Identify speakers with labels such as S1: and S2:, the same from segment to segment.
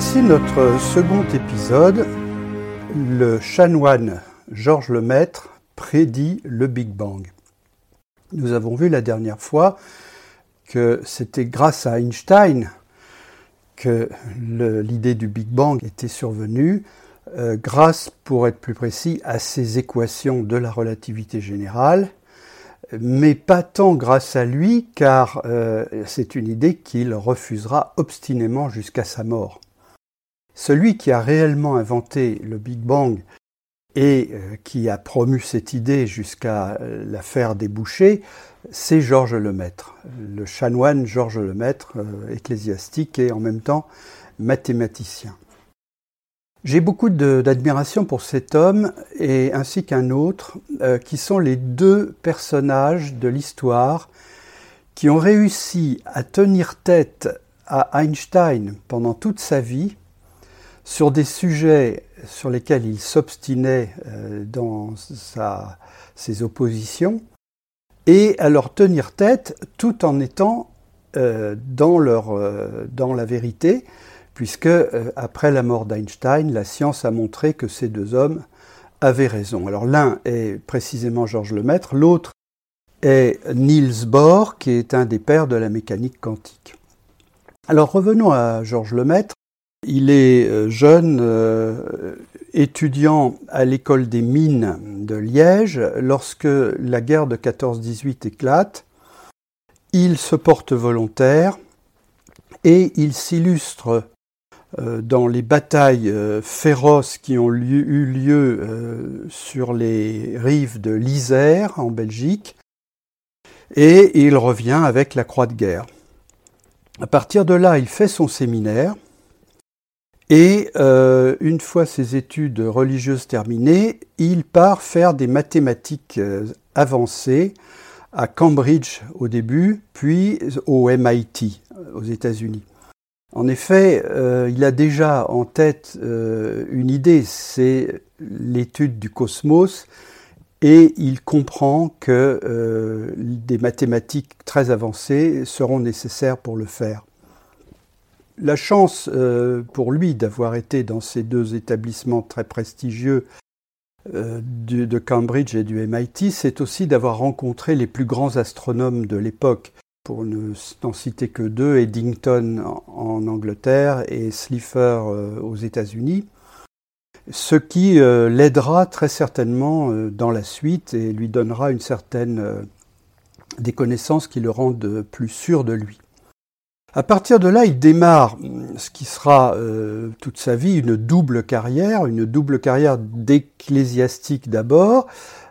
S1: Voici notre second épisode. Le chanoine Georges Lemaître prédit le Big Bang. Nous avons vu la dernière fois que c'était grâce à Einstein que l'idée du Big Bang était survenue, euh, grâce, pour être plus précis, à ses équations de la relativité générale, mais pas tant grâce à lui, car euh, c'est une idée qu'il refusera obstinément jusqu'à sa mort. Celui qui a réellement inventé le Big Bang et euh, qui a promu cette idée jusqu'à la faire déboucher, c'est Georges Lemaître, le chanoine Georges Lemaître, euh, ecclésiastique et en même temps mathématicien. J'ai beaucoup d'admiration pour cet homme et ainsi qu'un autre, euh, qui sont les deux personnages de l'histoire qui ont réussi à tenir tête à Einstein pendant toute sa vie sur des sujets sur lesquels il s'obstinait euh, dans ses oppositions et à leur tenir tête tout en étant euh, dans, leur, dans la vérité puisque euh, après la mort d'Einstein, la science a montré que ces deux hommes avaient raison. Alors l'un est précisément Georges Lemaître, l'autre est Niels Bohr, qui est un des pères de la mécanique quantique. Alors revenons à Georges Lemaître. Il est euh, jeune euh, étudiant à l'école des mines de Liège lorsque la guerre de 14-18 éclate. Il se porte volontaire et il s'illustre euh, dans les batailles féroces qui ont eu lieu sur les rives de l'Isère en Belgique, et il revient avec la croix de guerre. À partir de là, il fait son séminaire, et une fois ses études religieuses terminées, il part faire des mathématiques avancées à Cambridge au début, puis au MIT aux États-Unis. En effet, euh, il a déjà en tête euh, une idée, c'est l'étude du cosmos, et il comprend que euh, des mathématiques très avancées seront nécessaires pour le faire. La chance pour lui d'avoir été dans ces deux établissements très prestigieux de Cambridge et du MIT, c'est aussi d'avoir rencontré les plus grands astronomes de l'époque pour ne n'en citer que deux, Eddington en, Angleterre et Slipher euh, aux États-Unis, ce qui euh, l'aidera très certainement euh, dans la suite et lui donnera une certaine des connaissances qui le rendent plus sûr de lui. À partir de là, il démarre ce qui sera toute sa vie une double carrière, une double carrière d'ecclésiastique d'abord,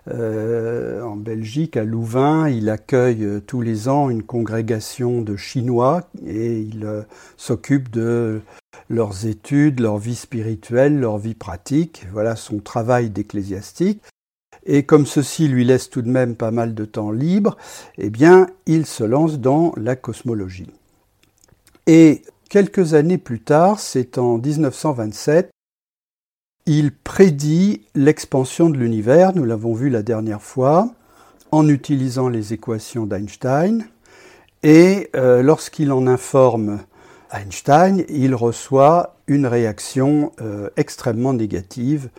S1: euh, en Belgique, à Louvain, il accueille euh, tous les ans une congrégation de Chinois et il euh, s'occupe de leurs études, leur vie spirituelle, leur vie pratique. Voilà son travail d'ecclésiastique. Et comme ceci lui laisse tout de même pas mal de temps libre, eh bien, il se lance dans la cosmologie. Et quelques années plus tard, c'est en 1927, il prédit l'expansion de l'univers, nous l'avons vu la dernière fois, en utilisant les équations d'Einstein. Et euh, lorsqu'il en informe Einstein, il reçoit une réaction euh, extrêmement négative.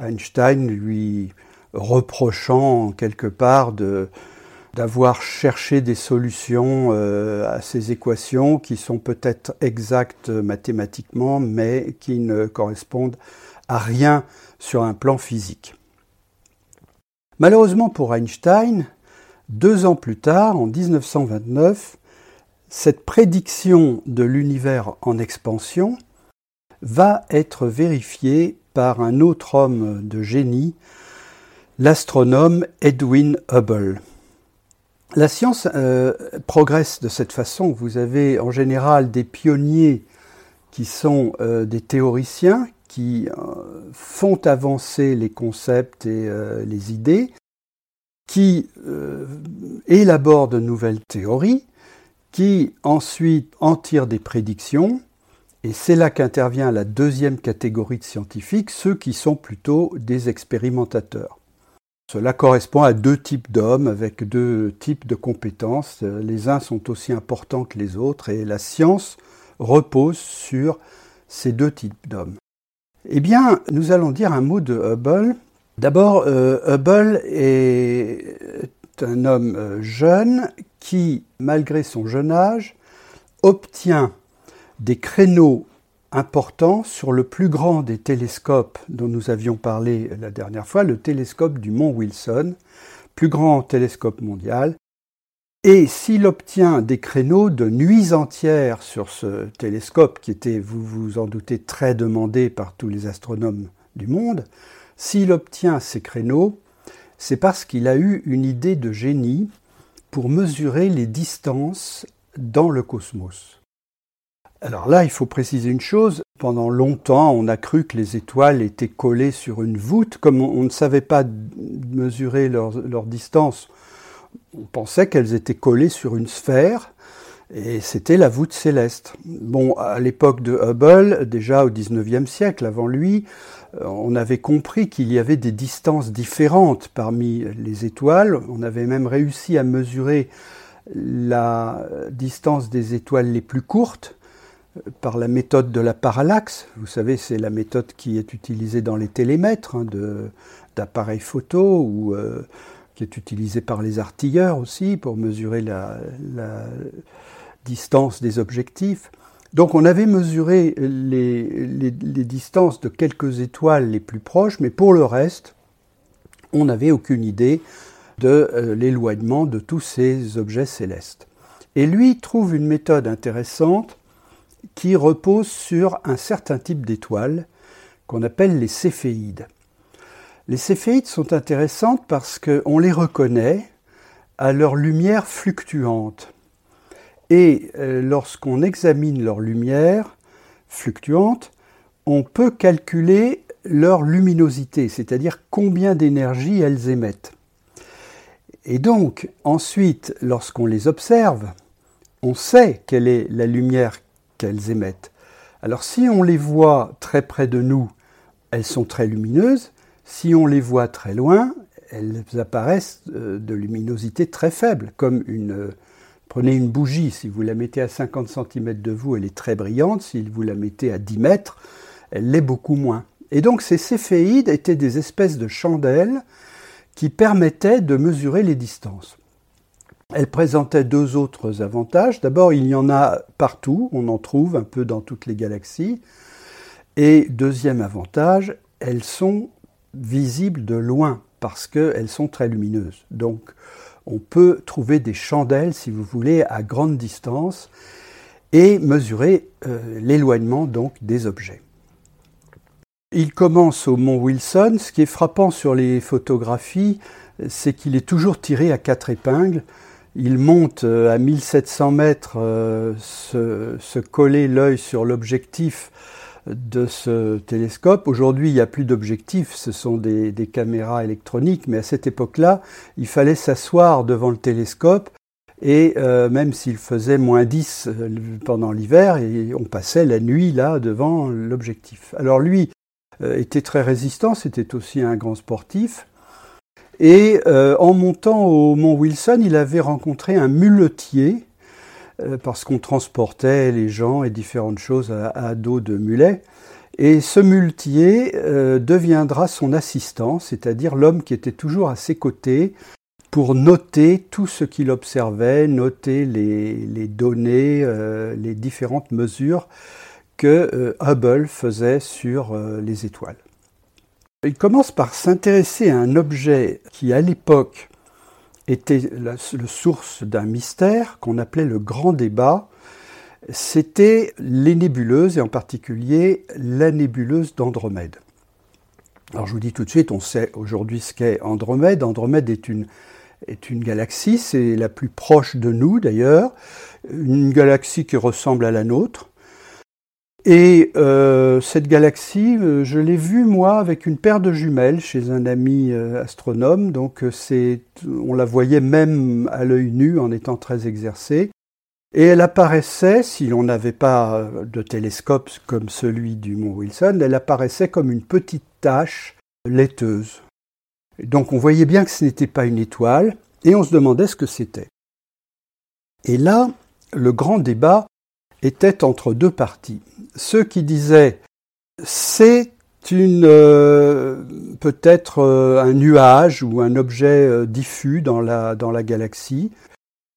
S1: Einstein lui reprochant quelque part d'avoir cherché des solutions euh, à ces équations qui sont peut-être exactes mathématiquement, mais qui ne correspondent à rien sur un plan physique. Malheureusement pour Einstein, deux ans plus tard, en 1929, cette prédiction de l'univers en expansion va être vérifiée par un autre homme de génie, l'astronome Edwin Hubble. La science euh, progresse de cette façon. Vous avez en général des pionniers qui sont euh, des théoriciens qui euh, font avancer les concepts et les idées, qui élaborent de nouvelles théories, qui ensuite en tirent des prédictions, et c'est là qu'intervient la deuxième catégorie de scientifiques, ceux qui sont plutôt des expérimentateurs. Cela correspond à deux types d'hommes avec deux types de compétences. Les uns sont aussi importants que les autres et la science repose sur ces deux types d'hommes Eh bien, nous allons dire un mot de Hubble. D'abord, euh, Hubble est un homme euh, jeune qui, malgré son jeune âge, obtient des créneaux importants sur le plus grand des télescopes dont nous avions parlé la dernière fois, le télescope du mont Wilson, plus grand télescope mondial. Et s'il obtient des créneaux de nuits entières sur ce télescope, qui était, vous vous en doutez, très demandé par tous les astronomes du monde, s'il obtient ces créneaux, c'est parce qu'il a eu une idée de génie pour mesurer les distances dans le cosmos. Alors là, il faut préciser une chose. Pendant longtemps, on a cru que les étoiles étaient collées sur une voûte. Comme on, ne savait pas mesurer leur, distance, on pensait qu'elles étaient collées sur une sphère. Et c'était la voûte céleste. Bon, à l'époque de Hubble, déjà au XIXe siècle, avant lui, euh, on avait compris qu'il y avait des distances différentes parmi les étoiles. On avait même réussi à mesurer la distance des étoiles les plus courtes euh, par la méthode de la parallaxe. Vous savez, c'est la méthode qui est utilisée dans les télémètres hein, d'appareils photo ou euh, qui est utilisée par les artilleurs aussi pour mesurer la distance des objectifs. Donc on avait mesuré les, distances de quelques étoiles les plus proches, mais pour le reste, on n'avait aucune idée de euh, l'éloignement de tous ces objets célestes. Et lui trouve une méthode intéressante qui repose sur un certain type d'étoiles qu'on appelle les céphéides. Les céphéides sont intéressantes parce qu'on les reconnaît à leur lumière fluctuante. Et euh, lorsqu'on examine leur lumière fluctuante, on peut calculer leur luminosité, c'est-à-dire combien d'énergie elles émettent. Et donc, ensuite, lorsqu'on les observe, on sait quelle est la lumière qu'elles émettent. Alors si on les voit très près de nous, elles sont très lumineuses. Si on les voit très loin, elles apparaissent euh, de luminosité très faible, comme une Prenez une bougie, si vous la mettez à 50 cm de vous, elle est très brillante, si vous la mettez à 10 mètres, elle l'est beaucoup moins. Et donc ces céphéides étaient des espèces de chandelles qui permettaient de mesurer les distances. Elles présentaient deux autres avantages. D'abord, il y en a partout, on en trouve un peu dans toutes les galaxies. Et deuxième avantage, elles sont visibles de loin parce qu'elles sont très lumineuses. Donc, on peut trouver des chandelles, si vous voulez, à grande distance et mesurer euh, l'éloignement donc des objets. Il commence au mont Wilson. Ce qui est frappant sur les photographies, c'est qu'il est toujours tiré à quatre épingles. Il monte euh, à 1700 mètres, euh, se, coller l'œil sur l'objectif de ce télescope. Aujourd'hui, il n'y a plus d'objectifs, ce sont des, caméras électroniques, mais à cette époque-là, il fallait s'asseoir devant le télescope et euh, même s'il faisait moins 10 euh, pendant l'hiver, on passait la nuit là devant l'objectif. Alors lui était très résistant, c'était aussi un grand sportif. Et en montant au mont Wilson, il avait rencontré un muletier euh, parce qu'on transportait les gens et différentes choses à, dos de mulets. Et ce muletier euh, deviendra son assistant, c'est-à-dire l'homme qui était toujours à ses côtés pour noter tout ce qu'il observait, noter les, données, euh, les différentes mesures que Hubble faisait sur les étoiles. Il commence par s'intéresser à un objet qui, à l'époque, était la, source d'un mystère qu'on appelait le grand débat. C'était les nébuleuses, et en particulier la nébuleuse d'Andromède. Alors je vous dis tout de suite, on sait aujourd'hui ce qu'est Andromède. Andromède est une, est une galaxie, c'est la plus proche de nous d'ailleurs, une galaxie qui ressemble à la nôtre, et euh, cette galaxie, euh, je l'ai vue moi avec une paire de jumelles chez un ami euh, astronome, donc c'est, on la voyait même à l'œil nu en étant très exercée. Et elle apparaissait, si l'on n'avait pas de télescope comme celui du mont Wilson, elle apparaissait comme une petite tache laiteuse. Donc on voyait bien que ce n'était pas une étoile, et on se demandait ce que c'était. Et là, le grand débat étaient entre deux parties. Ceux qui disaient c'est euh, peut-être euh, un nuage ou un objet euh, diffus dans la, dans la galaxie,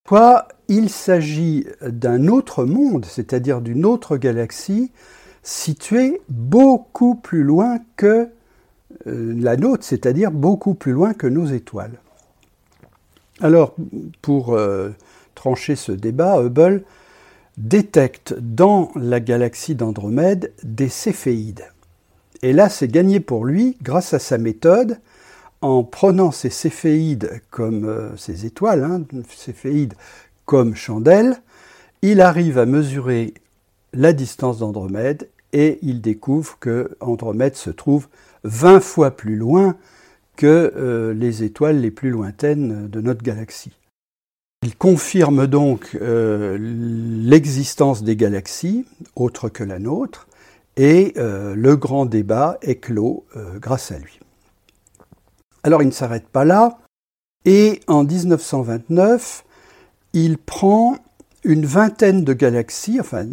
S1: soit il s'agit d'un autre monde, c'est-à-dire d'une autre galaxie située beaucoup plus loin que la nôtre, c'est-à-dire beaucoup plus loin que nos étoiles. Alors, pour trancher ce débat, Hubble détecte dans la galaxie d'Andromède des céphéides. Et là, c'est gagné pour lui grâce à sa méthode. En prenant ces céphéides comme euh, ces étoiles, hein, céphéides comme chandelles, il arrive à mesurer la distance d'Andromède et il découvre que Andromède se trouve 20 fois plus loin que euh, les étoiles les plus lointaines de notre galaxie. Il confirme donc euh, l'existence des galaxies autres que la nôtre, et euh, le grand débat est clos euh, grâce à lui. Alors il ne s'arrête pas là, et en 1929, il prend une vingtaine de galaxies, enfin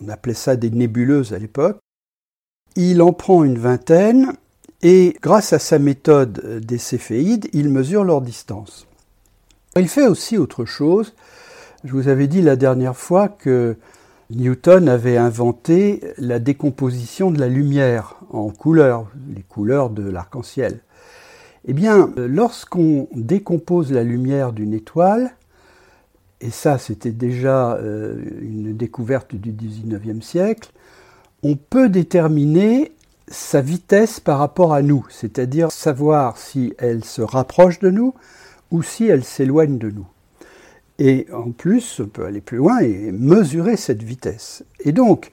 S1: on appelait ça des nébuleuses à l'époque, il en prend une vingtaine, et grâce à sa méthode des céphéides, il mesure leur distance. Il fait aussi autre chose. Je vous avais dit la dernière fois que Newton avait inventé la décomposition de la lumière en couleurs, les couleurs de l'arc-en-ciel. Eh bien, lorsqu'on décompose la lumière d'une étoile, et ça c'était déjà euh, une découverte du XIXe siècle, on peut déterminer sa vitesse par rapport à nous, c'est-à-dire savoir si elle se rapproche de nous ou si elle s'éloigne de nous. Et en plus, on peut aller plus loin et mesurer cette vitesse. Et donc,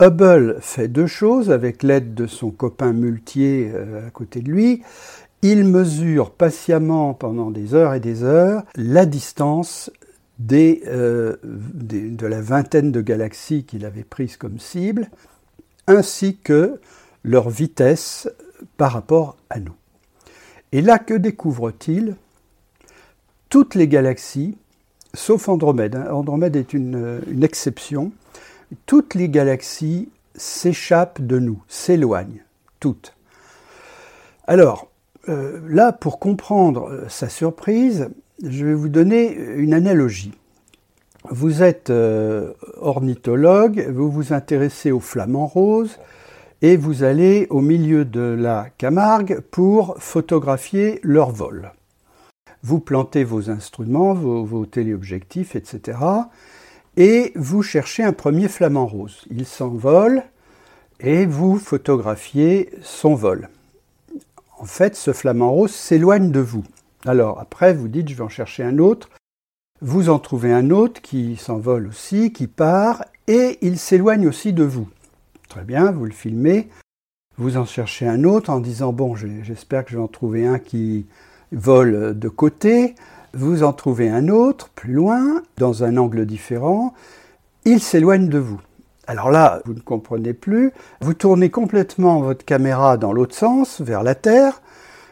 S1: Hubble fait deux choses avec l'aide de son copain muletier euh, à côté de lui. Il mesure patiemment pendant des heures et des heures la distance euh, de la vingtaine de galaxies qu'il avait prises comme cible, ainsi que leur vitesse par rapport à nous. Et là, que découvre-t-il? Toutes les galaxies, sauf Andromède, hein. Andromède est une, exception, toutes les galaxies s'échappent de nous, s'éloignent, toutes. Alors, euh, là, pour comprendre euh, sa surprise, je vais vous donner une analogie. Vous êtes euh, ornithologue, vous vous intéressez aux flamants roses, et vous allez au milieu de la Camargue pour photographier leur vol vous plantez vos instruments, vos, téléobjectifs, etc. Et vous cherchez un premier flamant rose. Il s'envole et vous photographiez son vol. En fait, ce flamant rose s'éloigne de vous. Alors après, vous dites, je vais en chercher un autre. Vous en trouvez un autre qui s'envole aussi, qui part, et il s'éloigne aussi de vous. Très bien, vous le filmez. Vous en cherchez un autre en disant, bon, j'espère que je vais en trouver un qui vole de côté, vous en trouvez un autre plus loin, dans un angle différent, il s'éloigne de vous. Alors là, vous ne comprenez plus, vous tournez complètement votre caméra dans l'autre sens, vers la Terre,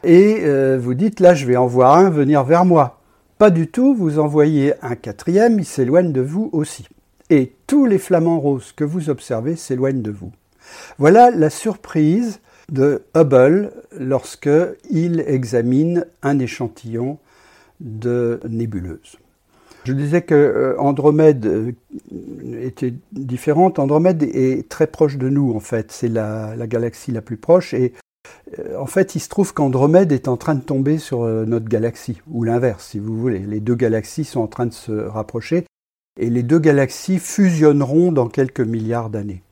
S1: et euh, vous dites là je vais en voir un venir vers moi. Pas du tout, vous envoyez un quatrième, il s'éloigne de vous aussi. Et tous les flamants roses que vous observez s'éloignent de vous. Voilà la surprise de Hubble lorsque il examine un échantillon de nébuleuse. Je disais que euh, Andromède euh, était différente. Andromède est très proche de nous, en fait. C'est la, galaxie la plus proche. Et euh, en fait, il se trouve qu'Andromède est en train de tomber sur notre galaxie, ou l'inverse, si vous voulez. Les deux galaxies sont en train de se rapprocher. Et les deux galaxies fusionneront dans quelques milliards d'années.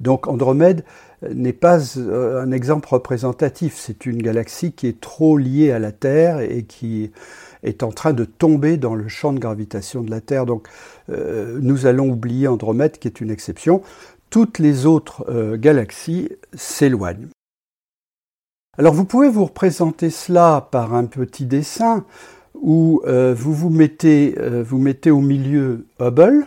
S1: Donc Andromède n'est pas euh, un exemple représentatif. C'est une galaxie qui est trop liée à la Terre et qui est en train de tomber dans le champ de gravitation de la Terre. Donc euh, nous allons oublier Andromède qui est une exception. Toutes les autres euh, galaxies s'éloignent. Alors vous pouvez vous représenter cela par un petit dessin où vous mettez, vous mettez au milieu Hubble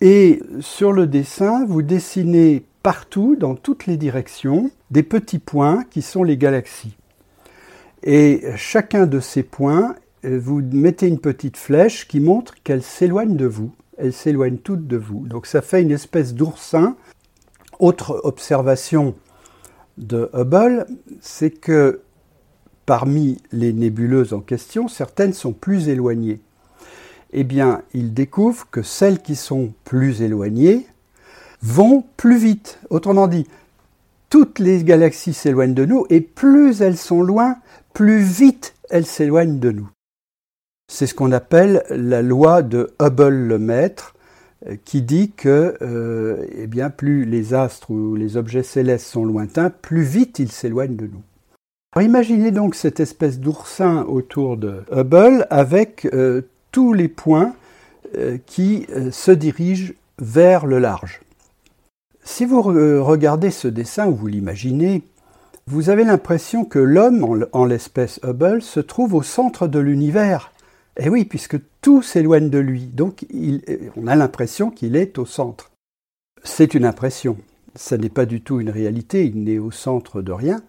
S1: et sur le dessin vous dessinez partout, dans toutes les directions, des petits points qui sont les galaxies. Et chacun de ces points, euh, vous mettez une petite flèche qui montre qu'elle s'éloigne de vous elles s'éloignent toutes de vous. Donc ça fait une espèce d'oursin. Autre observation de Hubble, c'est que parmi les nébuleuses en question, certaines sont plus éloignées. Eh bien, il découvre que celles qui sont plus éloignées vont plus vite. Autrement dit, toutes les galaxies s'éloignent de nous et plus elles sont loin, plus vite elles s'éloignent de nous. C'est ce qu'on appelle la loi de Hubble-Lemaître, euh, qui dit que euh, eh bien, plus les astres ou les objets célestes sont lointains, plus vite ils s'éloignent de nous. Imaginez donc cette espèce d'oursin autour de Hubble avec euh, tous les points qui se dirigent vers le large. Si vous regardez ce dessin ou vous l'imaginez, vous avez l'impression que l'homme, en l'espèce Hubble, se trouve au centre de l'univers. Et eh oui, puisque tout s'éloigne de lui. Donc on a l'impression qu'il est au centre. C'est une impression. Ça n'est pas du tout une réalité. Il n'est au centre de rien.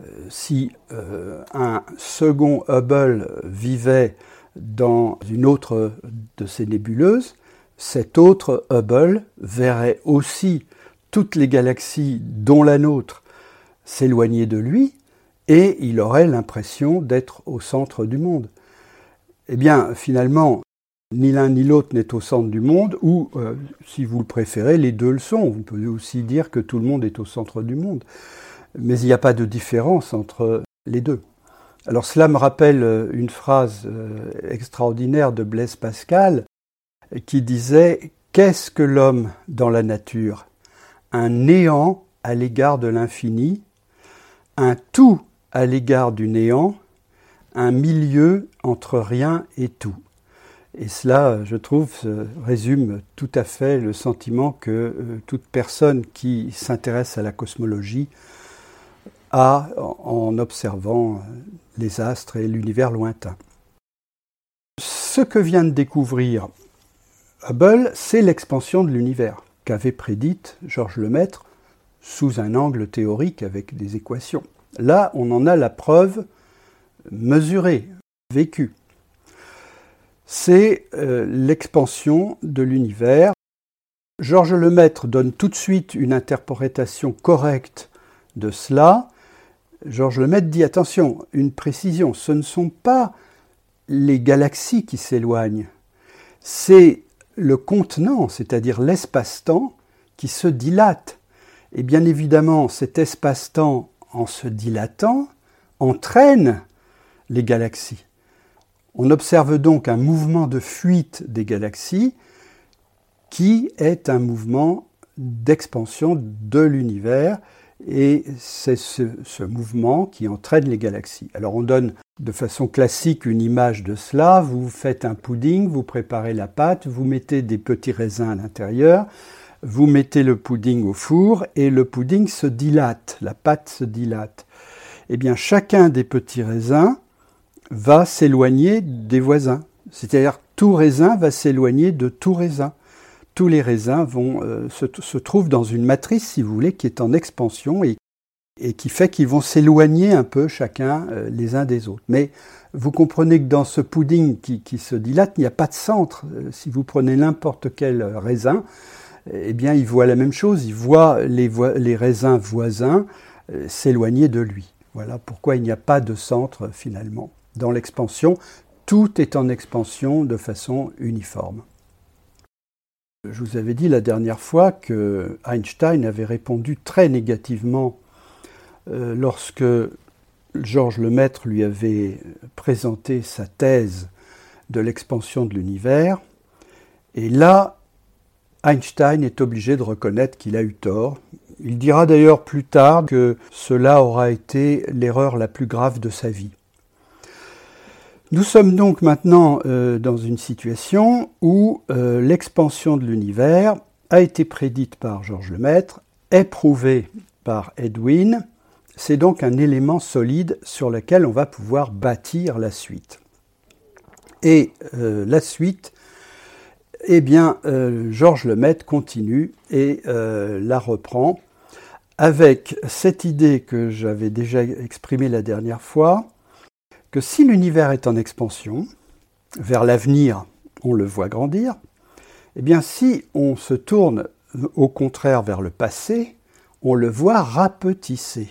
S1: Euh, si euh, un second Hubble vivait dans une autre de ces nébuleuses, cet autre Hubble verrait aussi toutes les galaxies, dont la nôtre, s'éloigner de lui, et il aurait l'impression d'être au centre du monde. Eh bien, finalement, ni l'un ni l'autre n'est au centre du monde, ou, euh, si vous le préférez, les deux le sont. On peut aussi dire que tout le monde est au centre du monde. Mais il n'y a pas de différence entre les deux. Alors cela me rappelle euh, une phrase euh, extraordinaire de Blaise Pascal qui disait Qu'est-ce que l'homme dans la nature? Un néant à l'égard de l'infini, un tout à l'égard du néant, un milieu entre rien et tout. Et cela, je trouve, résume tout à fait le sentiment que euh, toute personne qui s'intéresse à la cosmologie a en observant les astres et l'univers lointain. Ce que vient de découvrir Hubble, c'est l'expansion de l'univers qu'avait prédite Georges Lemaître sous un angle théorique avec des équations. Là, on en a la preuve mesuré, vécu. C'est euh, l'expansion de l'univers. Georges Lemaître donne tout de suite une interprétation correcte de cela. Georges Lemaître dit attention, une précision, ce ne sont pas les galaxies qui s'éloignent, c'est le contenant, c'est-à-dire l'espace-temps, qui se dilate. Et bien évidemment, cet espace-temps, en se dilatant, entraîne les galaxies. On observe donc un mouvement de fuite des galaxies qui est un mouvement d'expansion de l'univers et c'est ce, mouvement qui entraîne les galaxies. Alors on donne de façon classique une image de cela, vous faites un pudding, vous préparez la pâte, vous mettez des petits raisins à l'intérieur, vous mettez le pudding au four et le pudding se dilate, la pâte se dilate. Eh bien chacun des petits raisins va s'éloigner des voisins. C'est-à-dire tout raisin va s'éloigner de tout raisin. Tous les raisins euh, se, trouvent dans une matrice, si vous voulez, qui est en expansion et, qui fait qu'ils vont s'éloigner un peu chacun euh, les uns des autres. Mais vous comprenez que dans ce pudding qui, se dilate, il n'y a pas de centre. Euh, si vous prenez n'importe quel raisin, eh bien, il voit la même chose. Il voit les raisins voisins s'éloigner de lui. Voilà pourquoi il n'y a pas de centre finalement dans l'expansion, tout est en expansion de façon uniforme. Je vous avais dit la dernière fois que Einstein avait répondu très négativement euh, lorsque Georges Lemaître lui avait présenté sa thèse de l'expansion de l'univers. Et là, Einstein est obligé de reconnaître qu'il a eu tort. Il dira d'ailleurs plus tard que cela aura été l'erreur la plus grave de sa vie. Nous sommes donc maintenant euh, dans une situation où euh, l'expansion de l'univers a été prédite par Georges Lemaître, est prouvée par Edwin, c'est donc un élément solide sur lequel on va pouvoir bâtir la suite. Et euh, la suite, eh bien, Georges Lemaître continue et la reprend avec cette idée que j'avais déjà exprimée la dernière fois, que si l'univers est en expansion, vers l'avenir, on le voit grandir, Eh bien, si on se tourne au contraire vers le passé, on le voit rapetisser.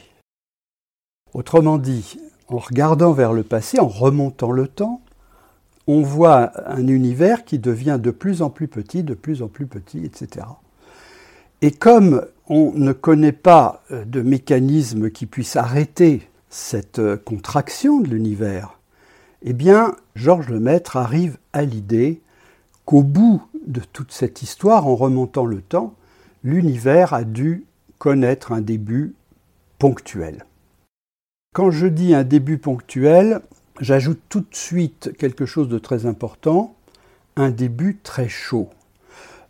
S1: Autrement dit, en regardant vers le passé, en remontant le temps, on voit un univers qui devient de plus en plus petit, de plus en plus petit, etc. Et comme on ne connaît pas euh, de mécanisme qui puisse arrêter cette euh, contraction de l'univers, eh bien, Georges Lemaître arrive à l'idée qu'au bout de toute cette histoire, en remontant le temps, l'univers a dû connaître un début ponctuel. Quand je dis un début ponctuel, j'ajoute tout de suite quelque chose de très important, un début très chaud.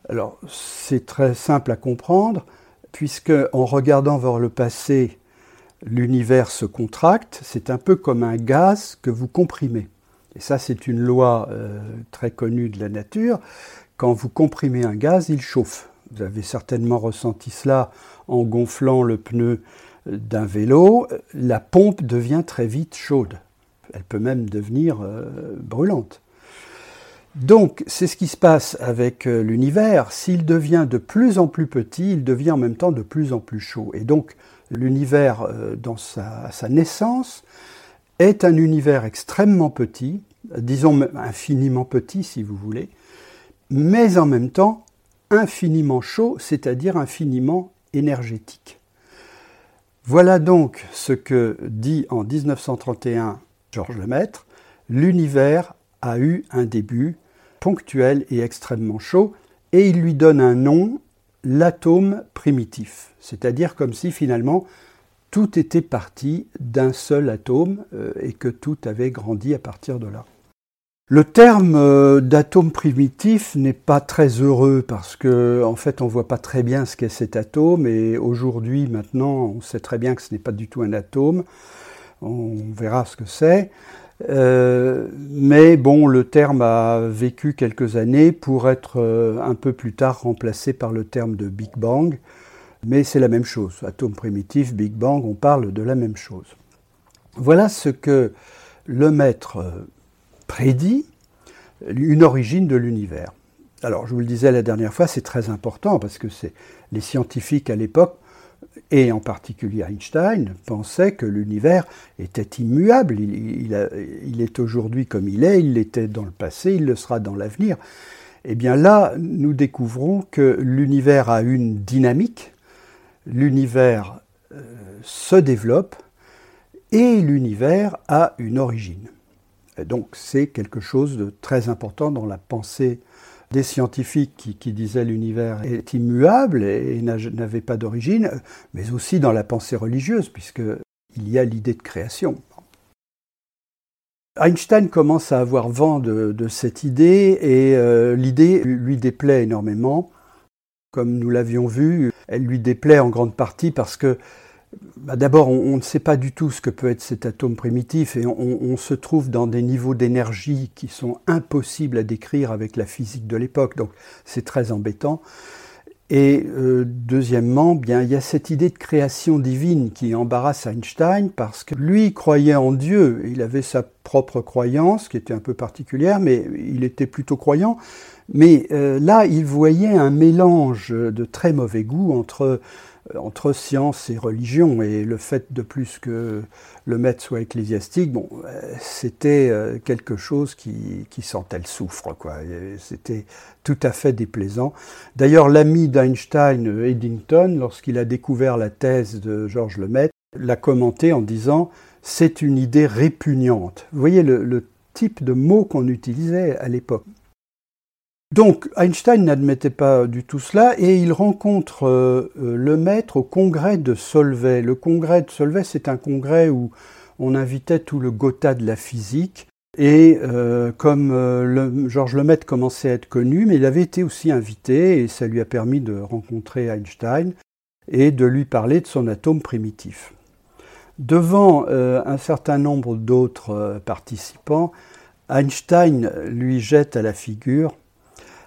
S1: Alors, c'est très simple à comprendre, puisque en regardant vers le passé, l'univers se contracte, c'est un peu comme un gaz que vous comprimez. Et ça, c'est une loi euh, très connue de la nature. Quand vous comprimez un gaz, il chauffe. Vous avez certainement ressenti cela en gonflant le pneu d'un vélo. La pompe devient très vite chaude. Elle peut même devenir euh, brûlante. Donc, c'est ce qui se passe avec euh, l'univers. S'il devient de plus en plus petit, il devient en même temps de plus en plus chaud. Et donc, l'univers, euh, dans sa, sa, naissance, est un univers extrêmement petit, disons infiniment petit si vous voulez, mais en même temps infiniment chaud, c'est-à-dire infiniment énergétique. Voilà donc ce que dit en 1931 Georges Lemaître, l'univers a eu un début ponctuel et extrêmement chaud, et il lui donne un nom, l'atome primitif, c'est-à-dire comme si finalement tout était parti d'un seul atome euh, et que tout avait grandi à partir de là. Le terme euh, d'atome primitif n'est pas très heureux parce que en fait on voit pas très bien ce qu'est cet atome et aujourd'hui maintenant on sait très bien que ce n'est pas du tout un atome. On verra ce que c'est. Euh, mais bon, le terme a vécu quelques années pour être euh, un peu plus tard remplacé par le terme de Big Bang. Mais c'est la même chose. Atome primitif, Big Bang, on parle de la même chose. Voilà ce que le maître prédit, une origine de l'univers. Alors, je vous le disais la dernière fois, c'est très important parce que les scientifiques à l'époque et en particulier Einstein, pensait que l'univers était immuable. Il, est aujourd'hui comme il est, il l'était dans le passé, il le sera dans l'avenir. Eh bien là, nous découvrons que l'univers a une dynamique, l'univers euh, se développe et l'univers a une origine. donc c'est quelque chose de très important dans la pensée des scientifiques qui, disaient l'univers est immuable et, n'avait pas d'origine, mais aussi dans la pensée religieuse, puisqu'il y a l'idée de création. Einstein commence à avoir vent de, cette idée et euh, l'idée lui déplaît énormément. Comme nous l'avions vu, elle lui déplaît en grande partie parce que bah, d'abord, on, ne sait pas du tout ce que peut être cet atome primitif et on, se trouve dans des niveaux d'énergie qui sont impossibles à décrire avec la physique de l'époque, donc c'est très embêtant. Et euh, deuxièmement, bien, il y a cette idée de création divine qui embarrasse Einstein parce que lui croyait en Dieu, il avait sa propre croyance qui était un peu particulière, mais il était plutôt croyant. Mais euh, là, il voyait un mélange de très mauvais goût entre entre science et religion. Et le fait de plus que le maître soit ecclésiastique, euh, c'était euh, quelque chose qui, qui sentait le soufre, quoi. C'était tout à fait déplaisant. D'ailleurs, l'ami d'Einstein, Eddington, lorsqu'il a découvert la thèse de Georges Lemaître, l'a commenté en disant c'est une idée répugnante. Vous voyez le type de mots qu'on utilisait à l'époque. Donc Einstein n'admettait pas du tout cela et il rencontre euh, euh, le maître au congrès de Solvay. Le congrès de Solvay, c'est un congrès où on invitait tout le Gotha de la physique. Et euh, comme le, Georges Lemaître commençait à être connu, mais il avait été aussi invité et ça lui a permis de rencontrer Einstein et de lui parler de son atome primitif. Devant un certain nombre d'autres participants, Einstein lui jette à la figure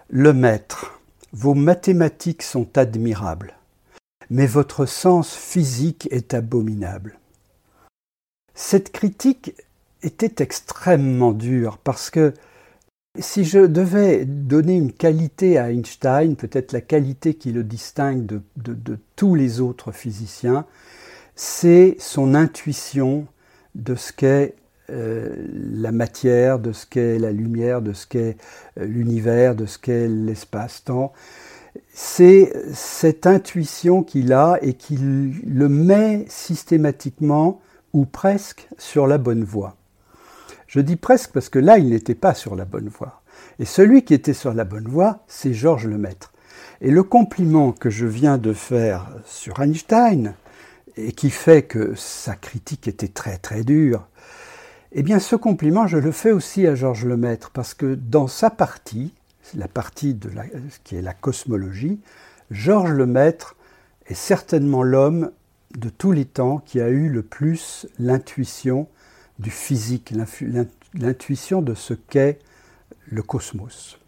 S1: le maître, vos mathématiques sont admirables, mais votre sens physique est abominable. Cette critique était extrêmement dure parce que Si je devais donner une qualité à Einstein, peut-être la qualité qui le distingue de, tous les autres physiciens, c'est son intuition de ce qu'est euh, la matière, de ce qu'est la lumière, de ce qu'est euh, l'univers, de ce qu'est l'espace-temps. C'est cette intuition qu'il a et qui le met systématiquement ou presque sur la bonne voie. Je dis presque parce que là, il n'était pas sur la bonne voie. Et celui qui était sur la bonne voie, c'est Georges Lemaître. Et le compliment que je viens de faire sur Einstein, et qui fait que sa critique était très très dure, eh bien ce compliment, je le fais aussi à Georges Lemaître, parce que dans sa partie, la partie de qui est la cosmologie, Georges Lemaître est certainement l'homme de tous les temps qui a eu le plus l'intuition du physique, l'intuition de ce qu'est le cosmos.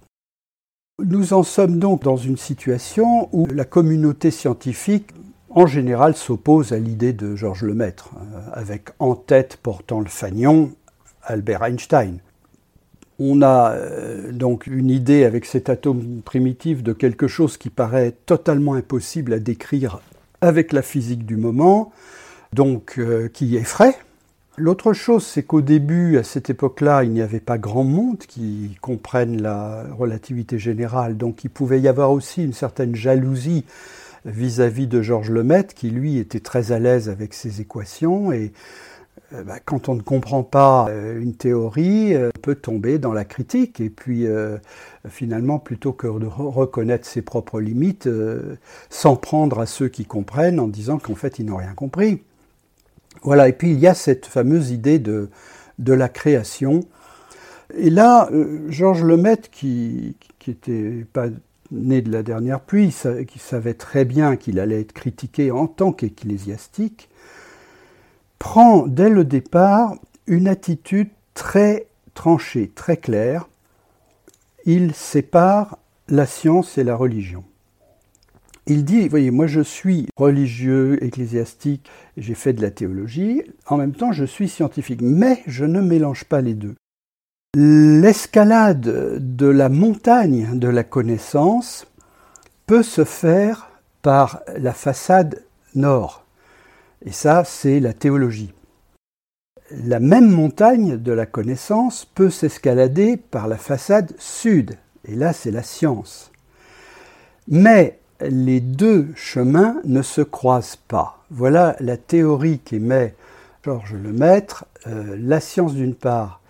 S1: Nous en sommes donc dans une situation où la communauté scientifique, en général, s'oppose à l'idée de Georges Lemaître, euh, avec en tête portant le fanion Albert Einstein. On a euh, donc une idée avec cet atome primitif de quelque chose qui paraît totalement impossible à décrire avec la physique du moment, donc euh, qui effraie, L'autre chose, c'est qu'au début, à cette époque-là, il n'y avait pas grand monde qui comprenne la relativité générale, donc il pouvait y avoir aussi une certaine jalousie vis-à-vis de Georges Lemaitre, qui lui était très à l'aise avec ses équations, et euh, bah, quand on ne comprend pas euh, une théorie, euh, on peut tomber dans la critique, et puis finalement, plutôt que de reconnaître ses propres limites, s'en prendre à ceux qui comprennent en disant qu'en fait, ils n'ont rien compris. Voilà, et puis il y a cette fameuse idée de, la création. Et là, Georges Lemaitre, qui n'était pas né de la dernière pluie, qui savait très bien qu'il allait être critiqué en tant qu'ecclésiastique, prend dès le départ une attitude très tranchée, très claire. Il sépare la science et la religion il dit, voyez, moi je suis religieux, ecclésiastique, j'ai fait de la théologie, en même temps je suis scientifique, mais je ne mélange pas les deux. L'escalade de la montagne de la connaissance peut se faire par la façade nord, et ça c'est la théologie. La même montagne de la connaissance peut s'escalader par la façade sud, et là c'est la science. Mais les deux chemins ne se croisent pas. Voilà la théorie qu'émet Georges Lemaître. Euh, la science d'une part,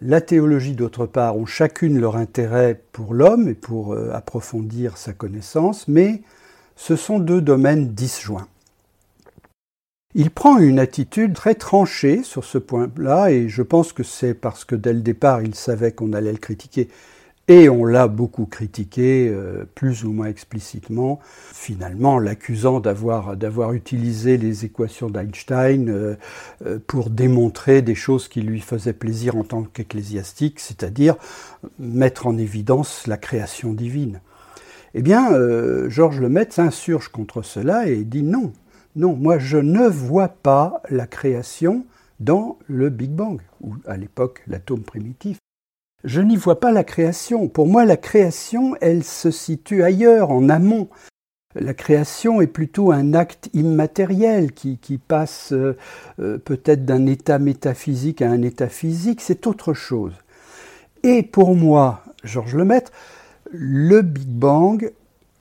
S1: la théologie d'autre part ont chacune leur intérêt pour l'homme et pour euh, approfondir sa connaissance, mais ce sont deux domaines disjoints. Il prend une attitude très tranchée sur ce point-là, et je pense que c'est parce que dès le départ il savait qu'on allait le critiquer et on l'a beaucoup critiqué, euh, plus ou moins explicitement, finalement l'accusant d'avoir, d'avoir utilisé les équations d'Einstein euh, euh, pour démontrer des choses qui lui faisaient plaisir en tant qu'ecclésiastique, c'est-à-dire mettre en évidence la création divine. Eh bien, Georges Lemaitre s'insurge contre cela et dit non, non, moi je ne vois pas la création dans le Big Bang, ou à l'époque l'atome primitif je n'y vois pas la création. Pour moi, la création, elle se situe ailleurs, en amont. La création est plutôt un acte immatériel qui, passe euh, euh, peut-être d'un état métaphysique à un état physique, c'est autre chose. Et pour moi, Georges Lemaître, le Big Bang,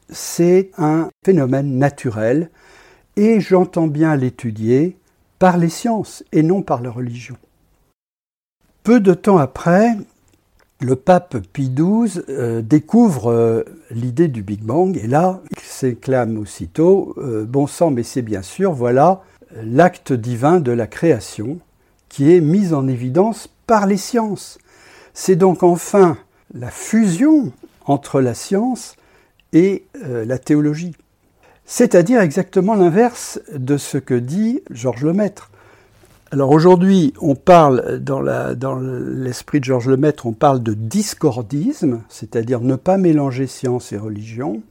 S1: c'est un phénomène naturel et j'entends bien l'étudier par les sciences et non par la religion. Peu de temps après, le pape Pie XII euh, découvre euh, l'idée du Big Bang et là, il s'éclame aussitôt euh, Bon sang, mais c'est bien sûr, voilà l'acte divin de la création qui est mis en évidence par les sciences. C'est donc enfin la fusion entre la science et la théologie. C'est-à-dire exactement l'inverse de ce que dit Georges Lemaître. Alors aujourd'hui, on parle, dans, l'esprit de Georges Lemaître, on parle de discordisme, c'est-à-dire ne pas mélanger science et religion.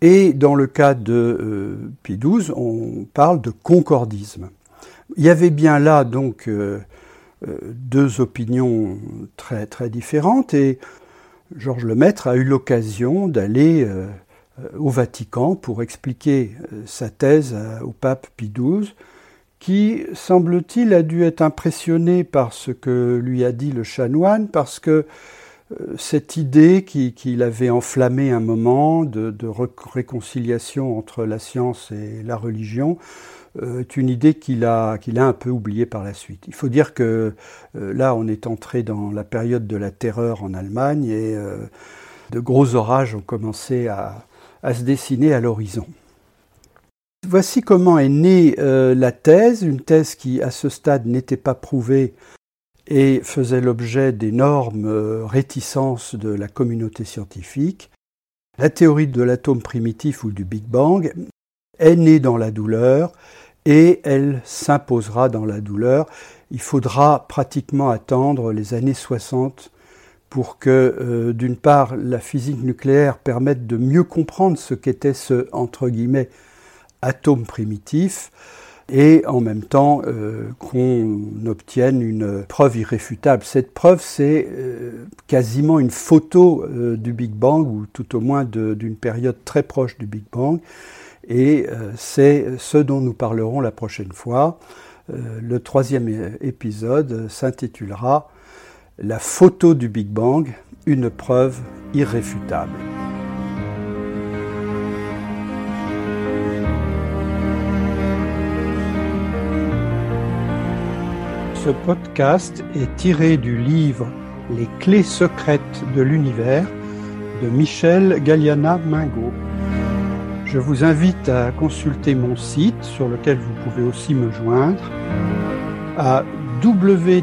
S1: Et dans le cas de euh, XII, on parle de concordisme. Il y avait bien là donc euh, deux opinions très, très différentes et Georges Lemaître a eu l'occasion d'aller au Vatican pour expliquer sa thèse au pape Pie XII qui, semble-t-il, a dû être impressionné par ce que lui a dit le chanoine, parce que euh, cette idée qu'il avait enflammée un moment de, réconciliation entre la science et la religion euh, est une idée qu'il a, qu'il a un peu oubliée par la suite. Il faut dire que euh, là, on est entré dans la période de la terreur en Allemagne et de gros orages ont commencé à se dessiner à l'horizon. Voici comment est née euh, la thèse, une thèse qui à ce stade n'était pas prouvée et faisait l'objet d'énormes euh, réticences de la communauté scientifique. La théorie de l'atome primitif ou du Big Bang est née dans la douleur et elle s'imposera dans la douleur. Il faudra pratiquement attendre les années 60 pour que, euh, d'une part, la physique nucléaire permette de mieux comprendre ce qu'était ce, entre guillemets, atome primitif et en même temps euh, qu'on obtienne une preuve irréfutable. Cette preuve, c'est euh, quasiment une photo euh, du Big Bang, ou tout au moins d'une période très proche du Big Bang, et c'est ce dont nous parlerons la prochaine fois. le troisième épisode s'intitulera La photo du Big Bang, une preuve irréfutable. Ce podcast est tiré du livre Les clés secrètes de l'univers de Michel Galliana Mingo. Je vous invite à consulter mon site sur lequel vous pouvez aussi me joindre à www.mgm-ec.fr.